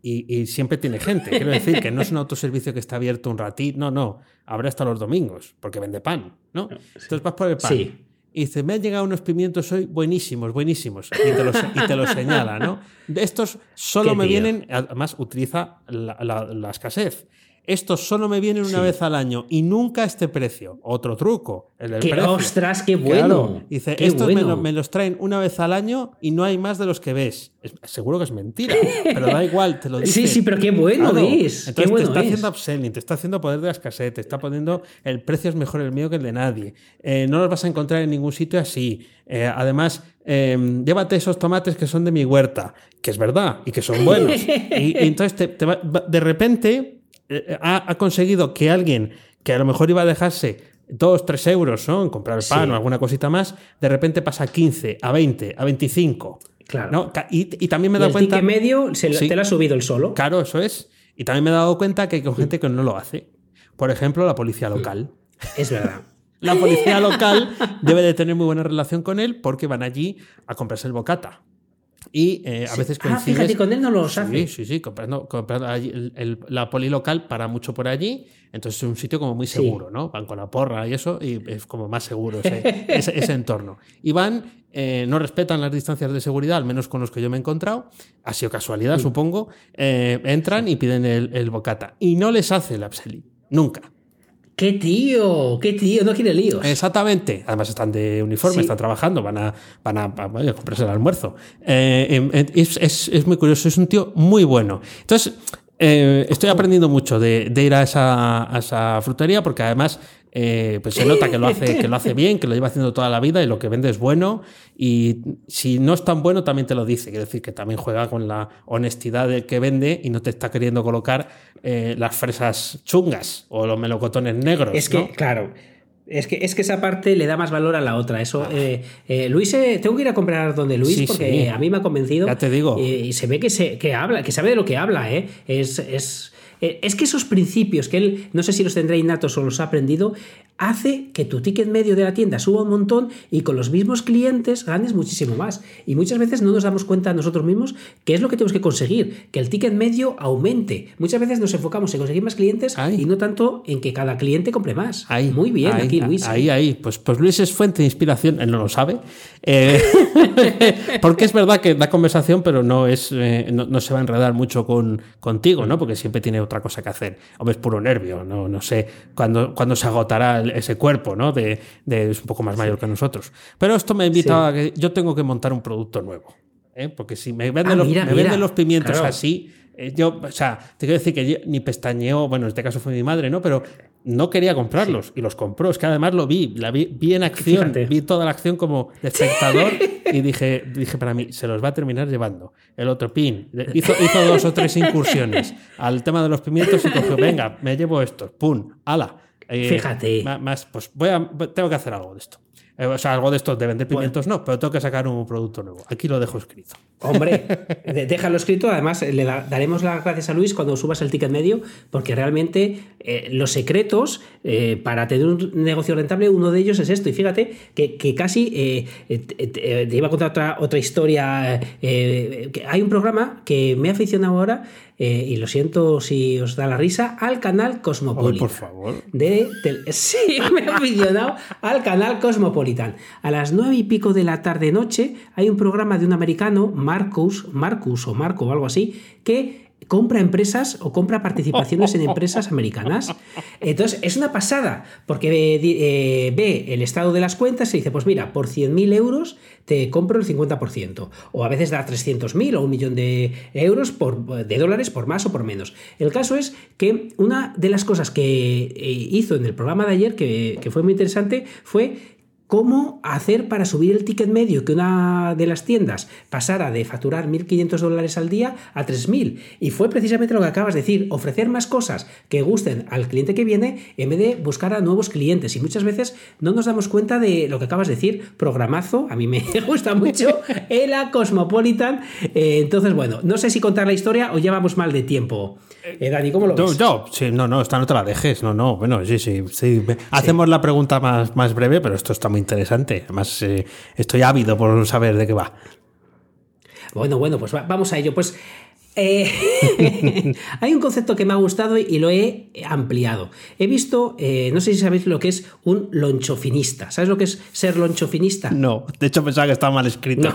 Y, siempre tiene gente. Quiero decir que no es un <laughs> autoservicio que está abierto un ratito, no, no, abre hasta los domingos, porque vende pan, ¿no? Entonces vas por el pan. Sí y dice, me han llegado unos pimientos hoy buenísimos, buenísimos. Y te los, y te los señala, ¿no? Estos solo me vienen, además utiliza la, escasez. Estos solo me vienen una vez al año y nunca este precio. Otro truco, el del precio. ¡Ostras, qué bueno! Dice, estos Me, los traen una vez al año y no hay más de los que ves. seguro que es mentira, <laughs> pero da igual, te lo dice. Sí, sí, pero qué bueno es. Entonces te está haciendo upselling, te está haciendo poder de la escasez, te está poniendo el precio es mejor el mío que el de nadie. Eh, no los vas a encontrar en ningún sitio así. Eh, además, em, llévate esos tomates que son de mi huerta, que es verdad y que son buenos. <laughs> y, entonces de repente eh, ha, conseguido que alguien que a lo mejor iba a dejarse 2, 3 euros ¿no? en comprar pan o alguna cosita más, de repente pasa a 15, a 20, a 25. Claro. Y, también me he dado cuenta. que medio se te lo ha subido el solo. Claro, eso es. Y también me he dado cuenta que hay gente que no lo hace. Por ejemplo, la policía local. <laughs> Es verdad. <laughs> la policía local debe de tener muy buena relación con él porque van allí a comprarse el bocata. Y eh, a veces coincides. Ah, fíjate, con él no lo. Sí, sí, sí. Comprando, la poli local para mucho por allí. Entonces es un sitio como muy seguro, ¿no? Van con la porra y eso, y es como más seguro <laughs> ese, ese, entorno. Y van, eh, no respetan las distancias de seguridad, al menos con los que yo me he encontrado. Ha sido casualidad, supongo. Eh, entran y piden el, el, bocata. Y no les hace el upselling. Nunca. ¡Qué tío! ¡Qué tío! No quiere líos. Exactamente. Además están de uniforme, están trabajando, van a, van a, comprarse el almuerzo. Eh, em, es, muy curioso, es un tío muy bueno. Entonces, eh, estoy aprendiendo mucho de, ir a esa, a esa, frutería porque además eh, pues se nota que lo, hace, que lo hace bien, que lo lleva haciendo toda la vida y lo que vende es bueno. Y si no es tan bueno, también te lo dice. Quiere decir que también juega con la honestidad del que vende y no te está queriendo colocar eh, las fresas chungas o los melocotones negros. Es que, claro. Es que, es que esa parte le da más valor a la otra. Eso, ah. eh, Luis, tengo que ir a comprar donde Luis porque a mí me ha convencido. Ya te digo. y se ve que, se, que habla, que sabe de lo que habla. ¿eh? Es, es, eh, es que esos principios, que él no sé si los tendrá innatos o los ha aprendido, hace que tu ticket medio de la tienda suba un montón y con los mismos clientes ganes muchísimo más. Y muchas veces no nos damos cuenta nosotros mismos que es lo que tenemos que conseguir, que el ticket medio aumente. Muchas veces nos enfocamos en conseguir más clientes y no tanto en que cada cliente compre más. Muy bien, aquí Luis. Ahí, ahí. Pues, pues Luis es fuente de inspiración, él no lo sabe. Eh, <laughs> porque es verdad que da conversación, pero no, es, eh, no, se va a enredar mucho con, contigo, ¿no? Porque siempre tiene otra cosa que hacer. o es puro nervio, no, no sé cuándo, cuándo se agotará ese cuerpo, ¿no? De, es un poco más mayor que nosotros. Pero esto me invita a que yo tengo que montar un producto nuevo. ¿eh? Porque si me venden, ah, los, me venden los pimientos así, yo, o sea, te quiero decir que ni pestañeó, bueno, en este caso fue mi madre, ¿no? Pero no quería comprarlos y los compró. Es que además lo vi, la vi, en acción, vi toda la acción como de espectador y dije, dije para mí, se los va a terminar llevando. El otro pin hizo, hizo dos o tres incursiones al tema de los pimientos y cogió, venga, me llevo estos, pum, ala. Eh, Fíjate. Más, pues voy a, tengo que hacer algo de esto. Eh, o sea, algo de esto de vender pimientos no, pero tengo que sacar un producto nuevo. Aquí lo dejo escrito. Hombre, déjalo escrito. Además, le daremos las gracias a Luis cuando subas el ticket medio, porque realmente eh, los secretos para tener un negocio rentable, uno de ellos es esto. Y fíjate que, casi te, iba a contar otra, otra historia. hay un programa que me ha aficionado ahora eh, y lo siento si os da la risa, al canal Cosmopolitan. por favor. De, sí, <laughs> me he aficionado al canal Cosmopolitan. A las nueve y pico de la tarde-noche hay un programa de un americano, Marcus, Marcus o Marco o algo así, que compra empresas o compra participaciones en empresas americanas. Entonces, es una pasada, porque eh, ve, el estado de las cuentas y dice, pues mira, por 100.000 euros te compro el 50%, o a veces da 300.000 o un millón de euros por, de dólares por más o por menos. El caso es que una de las cosas que eh, hizo en el programa de ayer, que fue muy interesante, fue cómo hacer para subir el ticket medio, que una de las tiendas pasara de facturar 1.500 dólares al día a 3.000. Y fue precisamente lo que acabas de decir, ofrecer más cosas que gusten al cliente que viene en vez de buscar a nuevos clientes. Y muchas veces no nos damos cuenta de lo que acabas de decir, programazo, a mí me <laughs> gusta mucho, <laughs> ELA Cosmopolitan. Eh, entonces, bueno, no sé si contar la historia o llevamos mal de tiempo. Eh, Dani, ¿cómo lo ves? Yo, sí, no, no, esta no te la dejes, no, no, bueno, sí, sí, sí. Hacemos la pregunta más, más breve, pero esto está muy interesante. Además, eh, estoy ávido por saber de qué va. Bueno, bueno, pues vamos a ello. Pues eh, <laughs> hay un concepto que me ha gustado y lo he ampliado. He visto, eh, no sé si sabéis lo que es un lonchofinista. ¿Sabes lo que es ser lonchofinista? No, de hecho pensaba que estaba mal escrito. <laughs>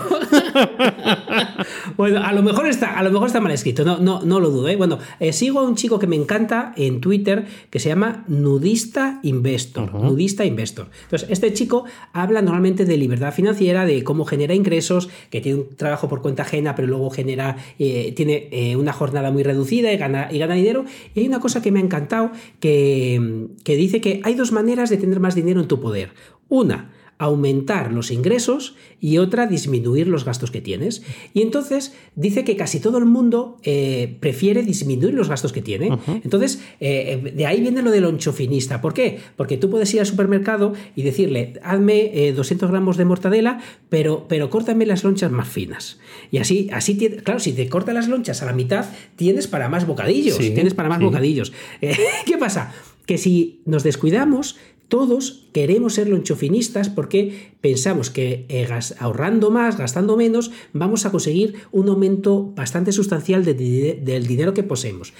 bueno, a lo mejor está, a lo mejor está mal escrito, no, no, no lo dudo. ¿eh? Bueno, sigo a un chico que me encanta en Twitter que se llama Nudista Investor. Nudista Investor. Entonces, este chico habla normalmente de libertad financiera, de cómo genera ingresos, que tiene un trabajo por cuenta ajena, pero luego genera, tiene eh, una jornada muy reducida y gana, y gana dinero. Y hay una cosa que me ha encantado que, que dice que hay dos maneras de tener más dinero en tu poder. Una, aumentar los ingresos y otra disminuir los gastos que tienes. Y entonces dice que casi todo el mundo eh, prefiere disminuir los gastos que tiene. Entonces, eh, de ahí viene lo del lonchofinista. ¿Por qué? Porque tú puedes ir al supermercado y decirle, hazme 200 eh, gramos de mortadela, pero, pero córtame las lonchas más finas. Y así, así claro, si te cortas las lonchas a la mitad, tienes para más bocadillos. tienes para más bocadillos. <laughs> ¿Qué pasa? Que si nos descuidamos, todos queremos ser lonchofinistas porque pensamos que eh, ahorrando más, gastando menos, vamos a conseguir un aumento bastante sustancial del dinero que poseemos.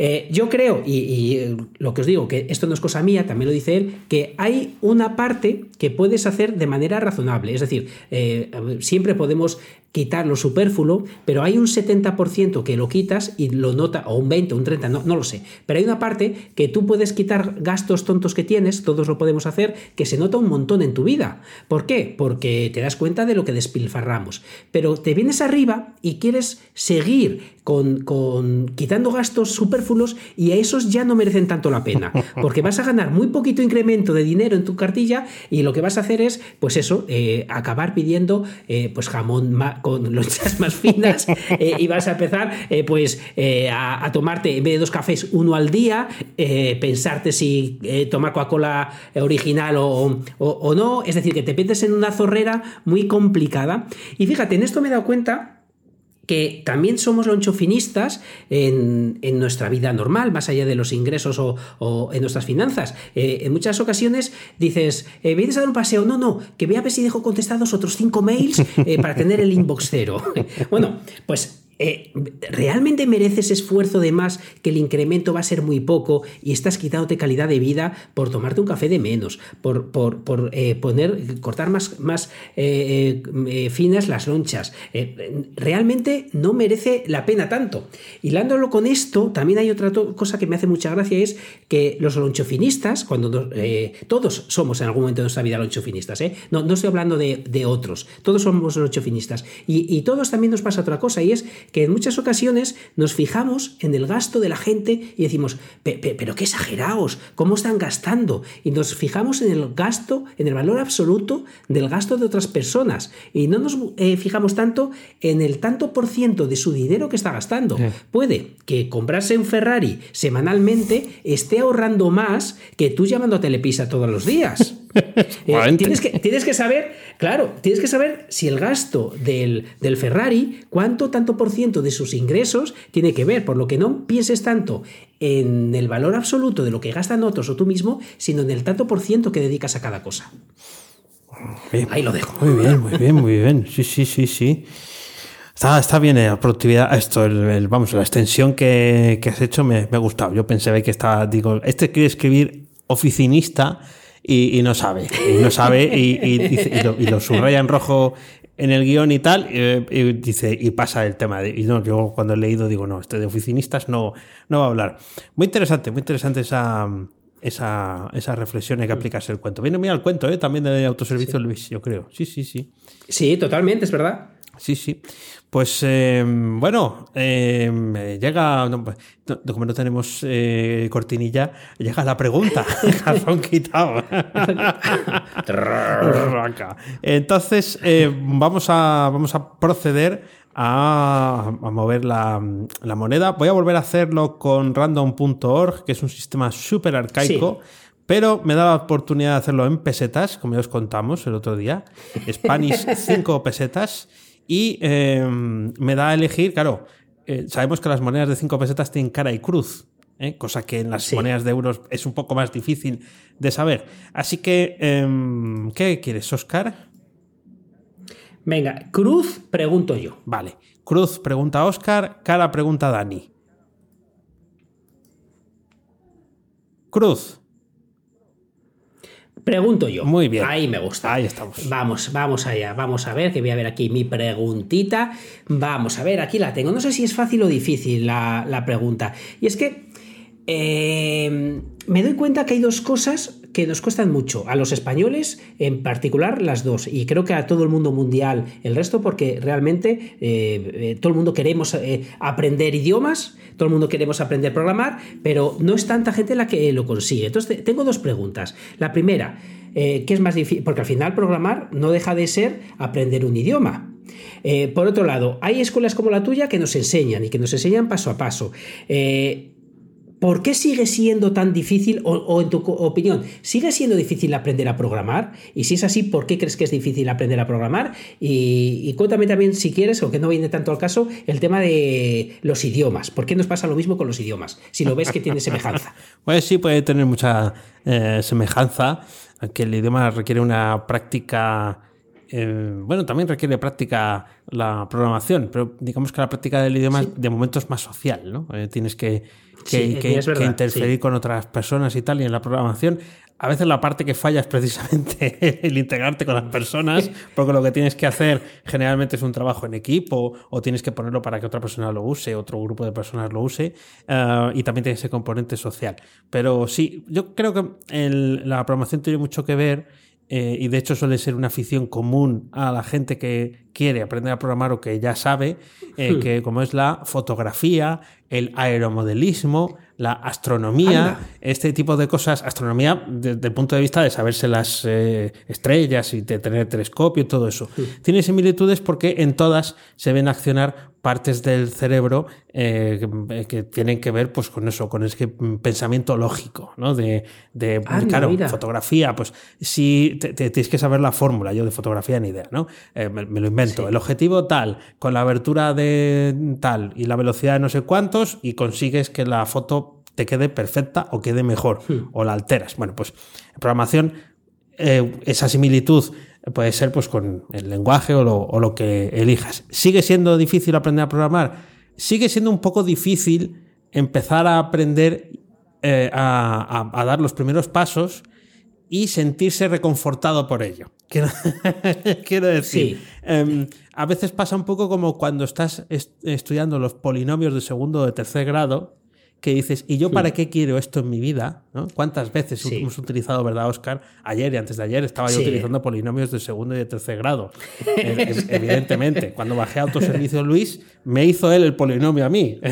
Eh, yo creo, y, lo que os digo, que esto no es cosa mía, también lo dice él, que hay una parte que puedes hacer de manera razonable. Es decir, eh, siempre podemos quitar lo superfluo, pero hay un 70% que lo quitas y lo nota, o un 20, un 30, no, no lo sé. Pero hay una parte que tú puedes quitar gastos tontos que tienes, todos lo podemos hacer, que se nota un montón en tu vida. ¿Por qué? Porque te das cuenta de lo que despilfarramos. Pero te vienes arriba y quieres seguir con, con quitando gastos superfluos y a esos ya no merecen tanto la pena, <laughs> porque vas a ganar muy poquito incremento de dinero en tu cartilla y lo que vas a hacer es, pues eso, eh, acabar pidiendo eh, pues jamón con lonchas más finas <laughs> eh, y vas a empezar pues eh, a, tomarte en vez de dos cafés uno al día, pensarte si tomar Coca-Cola original o, no, es decir, que te metes en una zorrera muy complicada. Y fíjate, en esto me he dado cuenta que también somos lonchofinistas en, en, nuestra vida normal, más allá de los ingresos o, en nuestras finanzas. Eh, en muchas ocasiones dices, eh, ¿vienes a dar un paseo? No, no, que voy a ver si dejo contestados otros cinco mails eh, para tener el inbox cero. <laughs> bueno, pues eh, ¿realmente mereces esfuerzo de más que el incremento va a ser muy poco y estás quitándote calidad de vida por tomarte un café de menos, por, por, eh, poner, cortar más, más eh, finas las lonchas? realmente no merece la pena tanto. Hilándolo con esto, también hay otra cosa que me hace mucha gracia, es que los lonchofinistas, cuando todos somos en algún momento de nuestra vida lonchofinistas, no, no estoy hablando de, otros, todos somos lonchofinistas, y, y todos también nos pasa otra cosa, y es que en muchas ocasiones nos fijamos en el gasto de la gente y decimos, pero qué exagerados, ¿cómo están gastando? Y nos fijamos en el gasto, en el valor absoluto del gasto de otras personas y no nos eh, fijamos tanto en el tanto por ciento de su dinero que está gastando. Puede que comprarse un Ferrari semanalmente esté ahorrando más que tú llamando a Telepisa todos los días. <laughs> Eh, tienes, que, tienes que saber, claro, tienes que saber si el gasto del, del Ferrari, cuánto tanto por ciento de sus ingresos tiene que ver, por lo que no pienses tanto en el valor absoluto de lo que gastan otros o tú mismo, sino en el tanto por ciento que dedicas a cada cosa. Ahí lo dejo. Muy bien, muy bien, muy bien. Sí, sí, sí, sí. Está, está bien la productividad, esto, el, vamos, la extensión que, que has hecho me, me, ha gustado. Yo pensé que estaba, digo, este quiere escribir oficinista y, no sabe, y no sabe, y, y, lo, y, lo, subraya en rojo en el guion y tal, y, dice, y pasa el tema. De, y no, yo cuando he leído digo, no, este de oficinistas no, no va a hablar. Muy interesante, muy interesante esa, esa, esa reflexión que aplicas el cuento. Viene muy al cuento, ¿eh? también de autoservicio Luis, yo creo. Sí, sí, sí. Sí, totalmente, es verdad. Sí, sí. Pues eh, bueno, eh, llega, pues, como no tenemos eh, cortinilla, llega la pregunta. <laughs> <laughs> Calzón quitado. Entonces, vamos, a, vamos a proceder a, mover la, moneda. Voy a volver a hacerlo con random.org, que es un sistema súper arcaico. Pero me da la oportunidad de hacerlo en pesetas, como ya os contamos el otro día. Spanish <laughs> 5 pesetas. Y em, me da a elegir, claro, eh, sabemos que las monedas de 5 pesetas tienen cara y cruz, ¿eh? cosa que en las monedas de euros es un poco más difícil de saber. Así que, em, ¿qué quieres, Oscar? Venga, cruz pregunto yo. Vale, cruz pregunta Oscar, cara pregunta Dani. Cruz. Pregunto yo. Muy bien. Ahí me gusta. Ahí estamos. Vamos, vamos allá. Vamos a ver, que voy a ver aquí mi preguntita. Vamos a ver, aquí la tengo. No sé si es fácil o difícil la, pregunta. Y es que eh, me doy cuenta que hay dos cosas que nos cuestan mucho. A los españoles, en particular, las dos. Y creo que a todo el mundo mundial el resto, porque realmente eh, eh, todo el mundo queremos aprender idiomas, todo el mundo queremos aprender a programar, pero no es tanta gente la que lo consigue. Entonces, tengo dos preguntas. La primera, ¿qué es más difícil? Porque al final programar no deja de ser aprender un idioma. por otro lado, hay escuelas como la tuya que nos enseñan y que nos enseñan paso a paso. ¿Por qué sigue siendo tan difícil, o, en tu opinión, sigue siendo difícil aprender a programar? Y si es así, ¿por qué crees que es difícil aprender a programar? Y, cuéntame también, si quieres, aunque no viene tanto al caso, el tema de los idiomas. ¿Por qué nos pasa lo mismo con los idiomas? Si lo ves que tiene semejanza. <laughs> pues sí, puede tener mucha eh, semejanza. aunque el idioma requiere una práctica eh, bueno, también requiere práctica la programación, pero digamos que la práctica del idioma de momento es más social, ¿no? Eh, tienes que, que, interferir con otras personas y tal, y en la programación a veces la parte que falla es precisamente <laughs> el integrarte con las personas, <laughs> porque lo que tienes que hacer generalmente es un trabajo en equipo o tienes que ponerlo para que otra persona lo use, otro grupo de personas lo use, eh, y también tiene ese componente social. Pero sí, yo creo que la programación tiene mucho que ver eh, y de hecho suele ser una afición común a la gente que quiere aprender a programar o que ya sabe, eh, <laughs> que como es la fotografía, el aeromodelismo, la astronomía, este tipo de cosas, astronomía desde el punto de vista de saberse las eh, estrellas y de tener telescopio y todo eso. Hmm. Tiene similitudes porque en todas se ven accionar partes del cerebro eh, que, tienen que ver pues, con eso, con ese pensamiento lógico, ¿no? De, de claro, fotografía, pues si tienes que saber la fórmula, yo de fotografía ni idea, ¿no? Eh, me, lo invento. El objetivo tal, con la abertura de tal y la velocidad de no sé y consigues que la foto te quede perfecta o quede mejor, hmm. o la alteras. Bueno, pues en programación, eh, esa similitud puede ser pues con el lenguaje o lo, que elijas. ¿Sigue siendo difícil aprender a programar? Sigue siendo un poco difícil empezar a aprender eh, a, dar los primeros pasos y sentirse reconfortado por ello. <laughs> <laughs> Quiero, decir, em, a veces pasa un poco como cuando estás estudiando los polinomios de segundo o de tercer grado que dices, ¿y yo para qué quiero esto en mi vida? ¿Cuántas veces hemos utilizado, verdad, Oscar? Ayer y antes de ayer estaba yo utilizando polinomios de segundo y de tercer grado. Evidentemente, cuando bajé a autoservicio Luis, me hizo él el polinomio a mí. <laughs>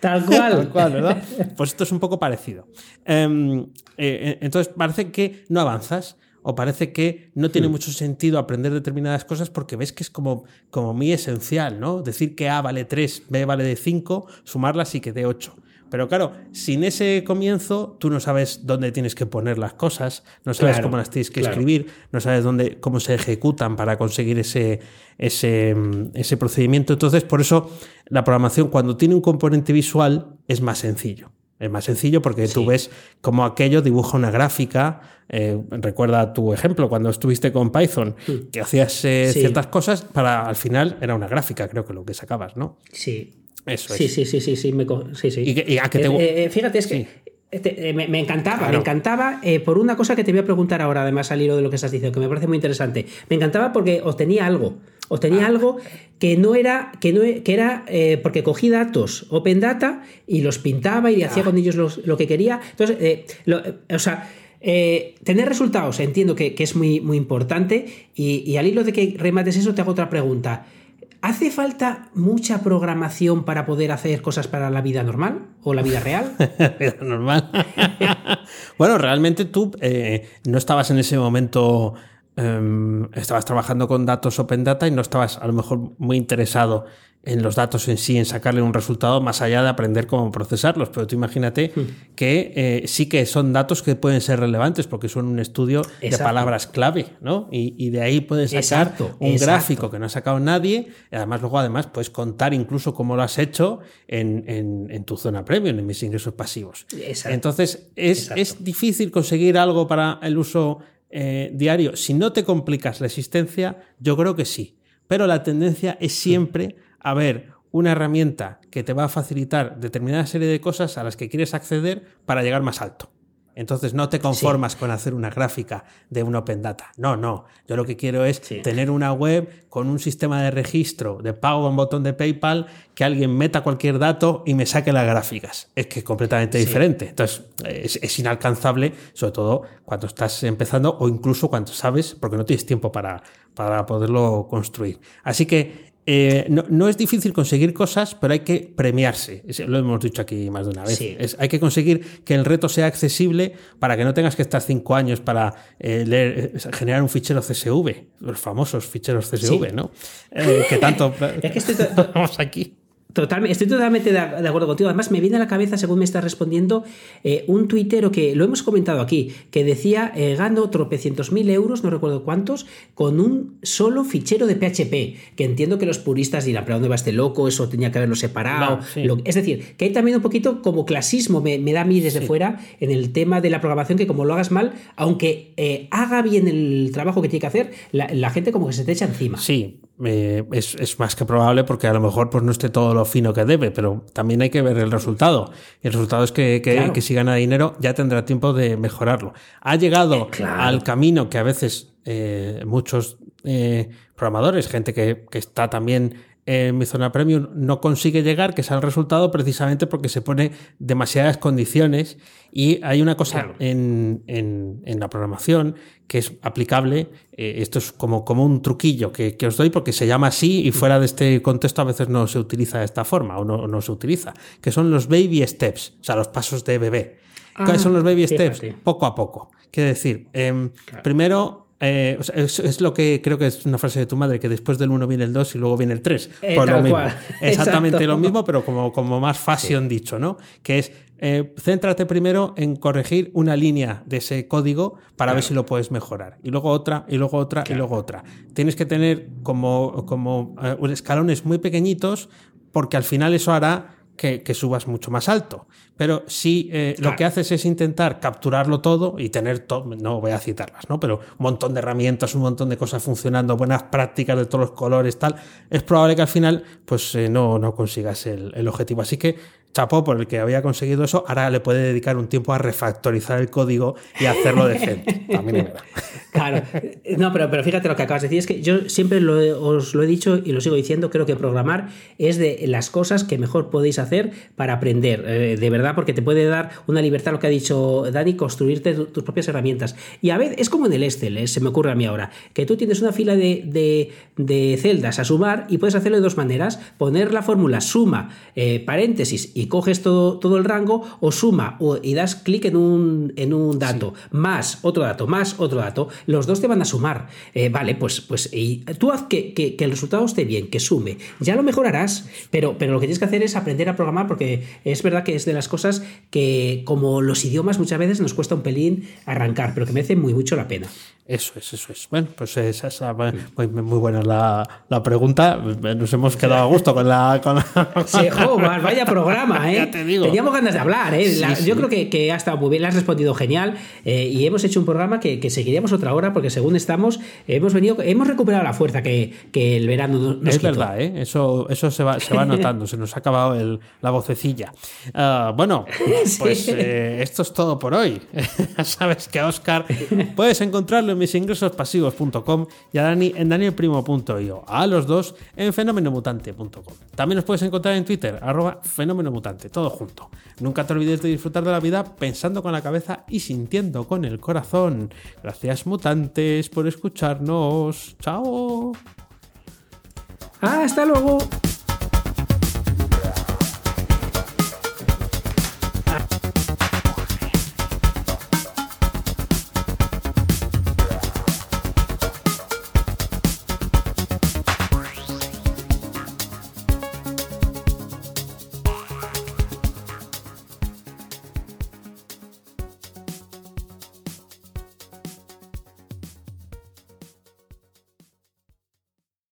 Tal cual. Tal cual, ¿verdad? Pues esto es un poco parecido. Em, eh, eh, entonces, parece que no avanzas o parece que no tiene hmm. mucho sentido aprender determinadas cosas porque ves que es como, como muy esencial, ¿no? Decir que A vale 3, B vale de 5, sumarlas y que dé 8. Pero claro, sin ese comienzo, tú no sabes dónde tienes que poner las cosas, no sabes cómo las tienes que escribir, no sabes dónde, cómo se ejecutan para conseguir ese, ese, ese procedimiento. Entonces, por eso la programación, cuando tiene un componente visual, es más sencillo. Es más sencillo porque tú ves cómo aquello dibuja una gráfica. Eh, recuerda tu ejemplo cuando estuviste con Python, hmm. que hacías eh, ciertas cosas para al final era una gráfica, creo que lo que sacabas, ¿no? Sí. Eso sí, sí, sí, sí, sí, sí, sí. Y, a que te... Eh, fíjate, es que este, me, encantaba, me encantaba por una cosa que te voy a preguntar ahora, además al hilo de lo que estás diciendo, que me parece muy interesante. Me encantaba porque obtenía algo obtenía algo que no era, que no, que era eh, porque cogí datos Open Data y los pintaba y hacía con ellos lo que quería. Entonces, eh, o sea, eh, tener resultados entiendo que, es muy, muy importante y, al hilo de que remates eso te hago otra pregunta. ¿Hace falta mucha programación para poder hacer cosas para la vida normal o la vida real? <laughs> vida normal. <laughs> bueno, realmente tú no estabas en ese momento Em, estabas trabajando con datos Open Data y no estabas a lo mejor muy interesado en los datos en sí, en sacarle un resultado más allá de aprender cómo procesarlos. Pero tú imagínate hmm. que eh, sí que son datos que pueden ser relevantes porque son un estudio de palabras clave, ¿no? Y, de ahí puedes sacar un gráfico que no ha sacado nadie. Y además, luego, además, puedes contar incluso cómo lo has hecho en, tu zona premium, en mis ingresos pasivos. Entonces, es, es difícil conseguir algo para el uso eh, diario, si no te complicas la existencia, yo creo que sí. Pero la tendencia es siempre a ver una herramienta que te va a facilitar determinada serie de cosas a las que quieres acceder para llegar más alto. Entonces no te conformas con hacer una gráfica de un Open Data. No, no. Yo lo que quiero es tener una web con un sistema de registro, de pago un botón de PayPal, que alguien meta cualquier dato y me saque las gráficas. Es que es completamente diferente. Entonces es, inalcanzable, sobre todo cuando estás empezando o incluso cuando sabes, porque no tienes tiempo para, para poderlo construir. Así que eh, no, es difícil conseguir cosas, pero hay que premiarse. Lo hemos dicho aquí más de una vez. hay que conseguir que el reto sea accesible para que no tengas que estar cinco años para eh, leer, eh, generar un fichero CSV, los famosos ficheros CSV, ¿no? que tanto. <laughs> es que estoy <laughs> vamos aquí. Totalmente, estoy totalmente de, acuerdo contigo. Además, me viene a la cabeza, según me estás respondiendo, eh, un tuitero que lo hemos comentado aquí, que decía eh, gano tropecientos mil euros, no recuerdo cuántos, con un solo fichero de PHP. Que entiendo que los puristas dirán, ¿pero dónde va este loco? Eso tenía que haberlo separado. es decir, que hay también un poquito como clasismo, me, da a mí desde fuera, en el tema de la programación, que como lo hagas mal, aunque eh, haga bien el trabajo que tiene que hacer, la, la gente como que se te echa encima. Sí, eh, es, más que probable porque a lo mejor pues, no esté todo lo fino que debe, pero también hay que ver el resultado. Y el resultado es que, que, si gana dinero ya tendrá tiempo de mejorarlo. Ha llegado eh, al camino que a veces eh, muchos programadores, gente que, que está también en mi zona premium no consigue llegar, que es el resultado precisamente porque se pone demasiadas condiciones y hay una cosa en, en, la programación que es aplicable, eh, esto es como, como un truquillo que, os doy porque se llama así y fuera de este contexto a veces no se utiliza de esta forma o no, no se utiliza, que son los baby steps, o sea, los pasos de bebé. ¿Cuáles ah, son los baby steps? Poco a poco. Quiere decir, em, primero eh, es, lo que creo que es una frase de tu madre, que después del 1 viene el 2 y luego viene el 3. Eh, lo mismo. <laughs> Exactamente lo mismo, pero como, como más fashion dicho, ¿no? Que es, eh, céntrate primero en corregir una línea de ese código para ver si lo puedes mejorar. Y luego otra, y luego otra, y luego otra. Tienes que tener como, como escalones muy pequeñitos porque al final eso hará que, subas mucho más alto. Pero si eh, lo que haces es intentar capturarlo todo y tener todo, no voy a citarlas, ¿no? Pero un montón de herramientas, un montón de cosas funcionando, buenas prácticas de todos los colores, tal, es probable que al final, pues eh, no, no consigas el, el objetivo. Así que chapó por el que había conseguido eso, ahora le puede dedicar un tiempo a refactorizar el código y hacerlo decente. <laughs> También es Claro, no, pero, pero fíjate lo que acabas de decir, es que yo siempre os lo he dicho y lo sigo diciendo, creo que programar es de las cosas que mejor podéis hacer para aprender, eh, de verdad, porque te puede dar una libertad, lo que ha dicho Dani, construirte tus propias herramientas. Y a veces es como en el Excel, eh, se me ocurre a mí ahora, que tú tienes una fila de, de, celdas a sumar y puedes hacerlo de dos maneras, poner la fórmula suma, eh, paréntesis y coges todo, todo el rango o suma y das clic en un, en un dato, más otro dato, más otro dato, los dos te van a sumar. Eh, vale, pues, pues y tú haz que, que, el resultado esté bien, que sume, ya lo mejorarás, pero, pero lo que tienes que hacer es aprender a programar porque es verdad que es de las cosas que como los idiomas muchas veces nos cuesta un pelín arrancar, pero que merece muy mucho la pena. Eso es, eso es. Bueno, pues esa es muy, muy buena la, la, pregunta. Nos hemos quedado a gusto con la. Con Sí, <laughs> vaya programa, <laughs> ¿eh? Teníamos ganas de hablar, ¿eh? Yo creo que, que, ha estado muy bien, le has respondido genial. Eh, y hemos hecho un programa que, que, seguiríamos otra hora, porque según estamos, hemos venido, hemos recuperado la fuerza que, que el verano nos Es verdad, ¿eh? Eso, eso se va, se va <laughs> notando, se nos ha acabado el, la vocecilla. Ah, bueno, <laughs> pues eh, esto es todo por hoy. Sabes que Oscar puedes encontrarlo en misingresospasivos.com y a Dani en danielprimo.io. A los dos en fenomenomutante.com. También nos puedes encontrar en Twitter, arroba fenomenomutante, todo junto. Nunca te olvides de disfrutar de la vida pensando con la cabeza y sintiendo con el corazón. Gracias mutantes por escucharnos. Chao. Hasta luego.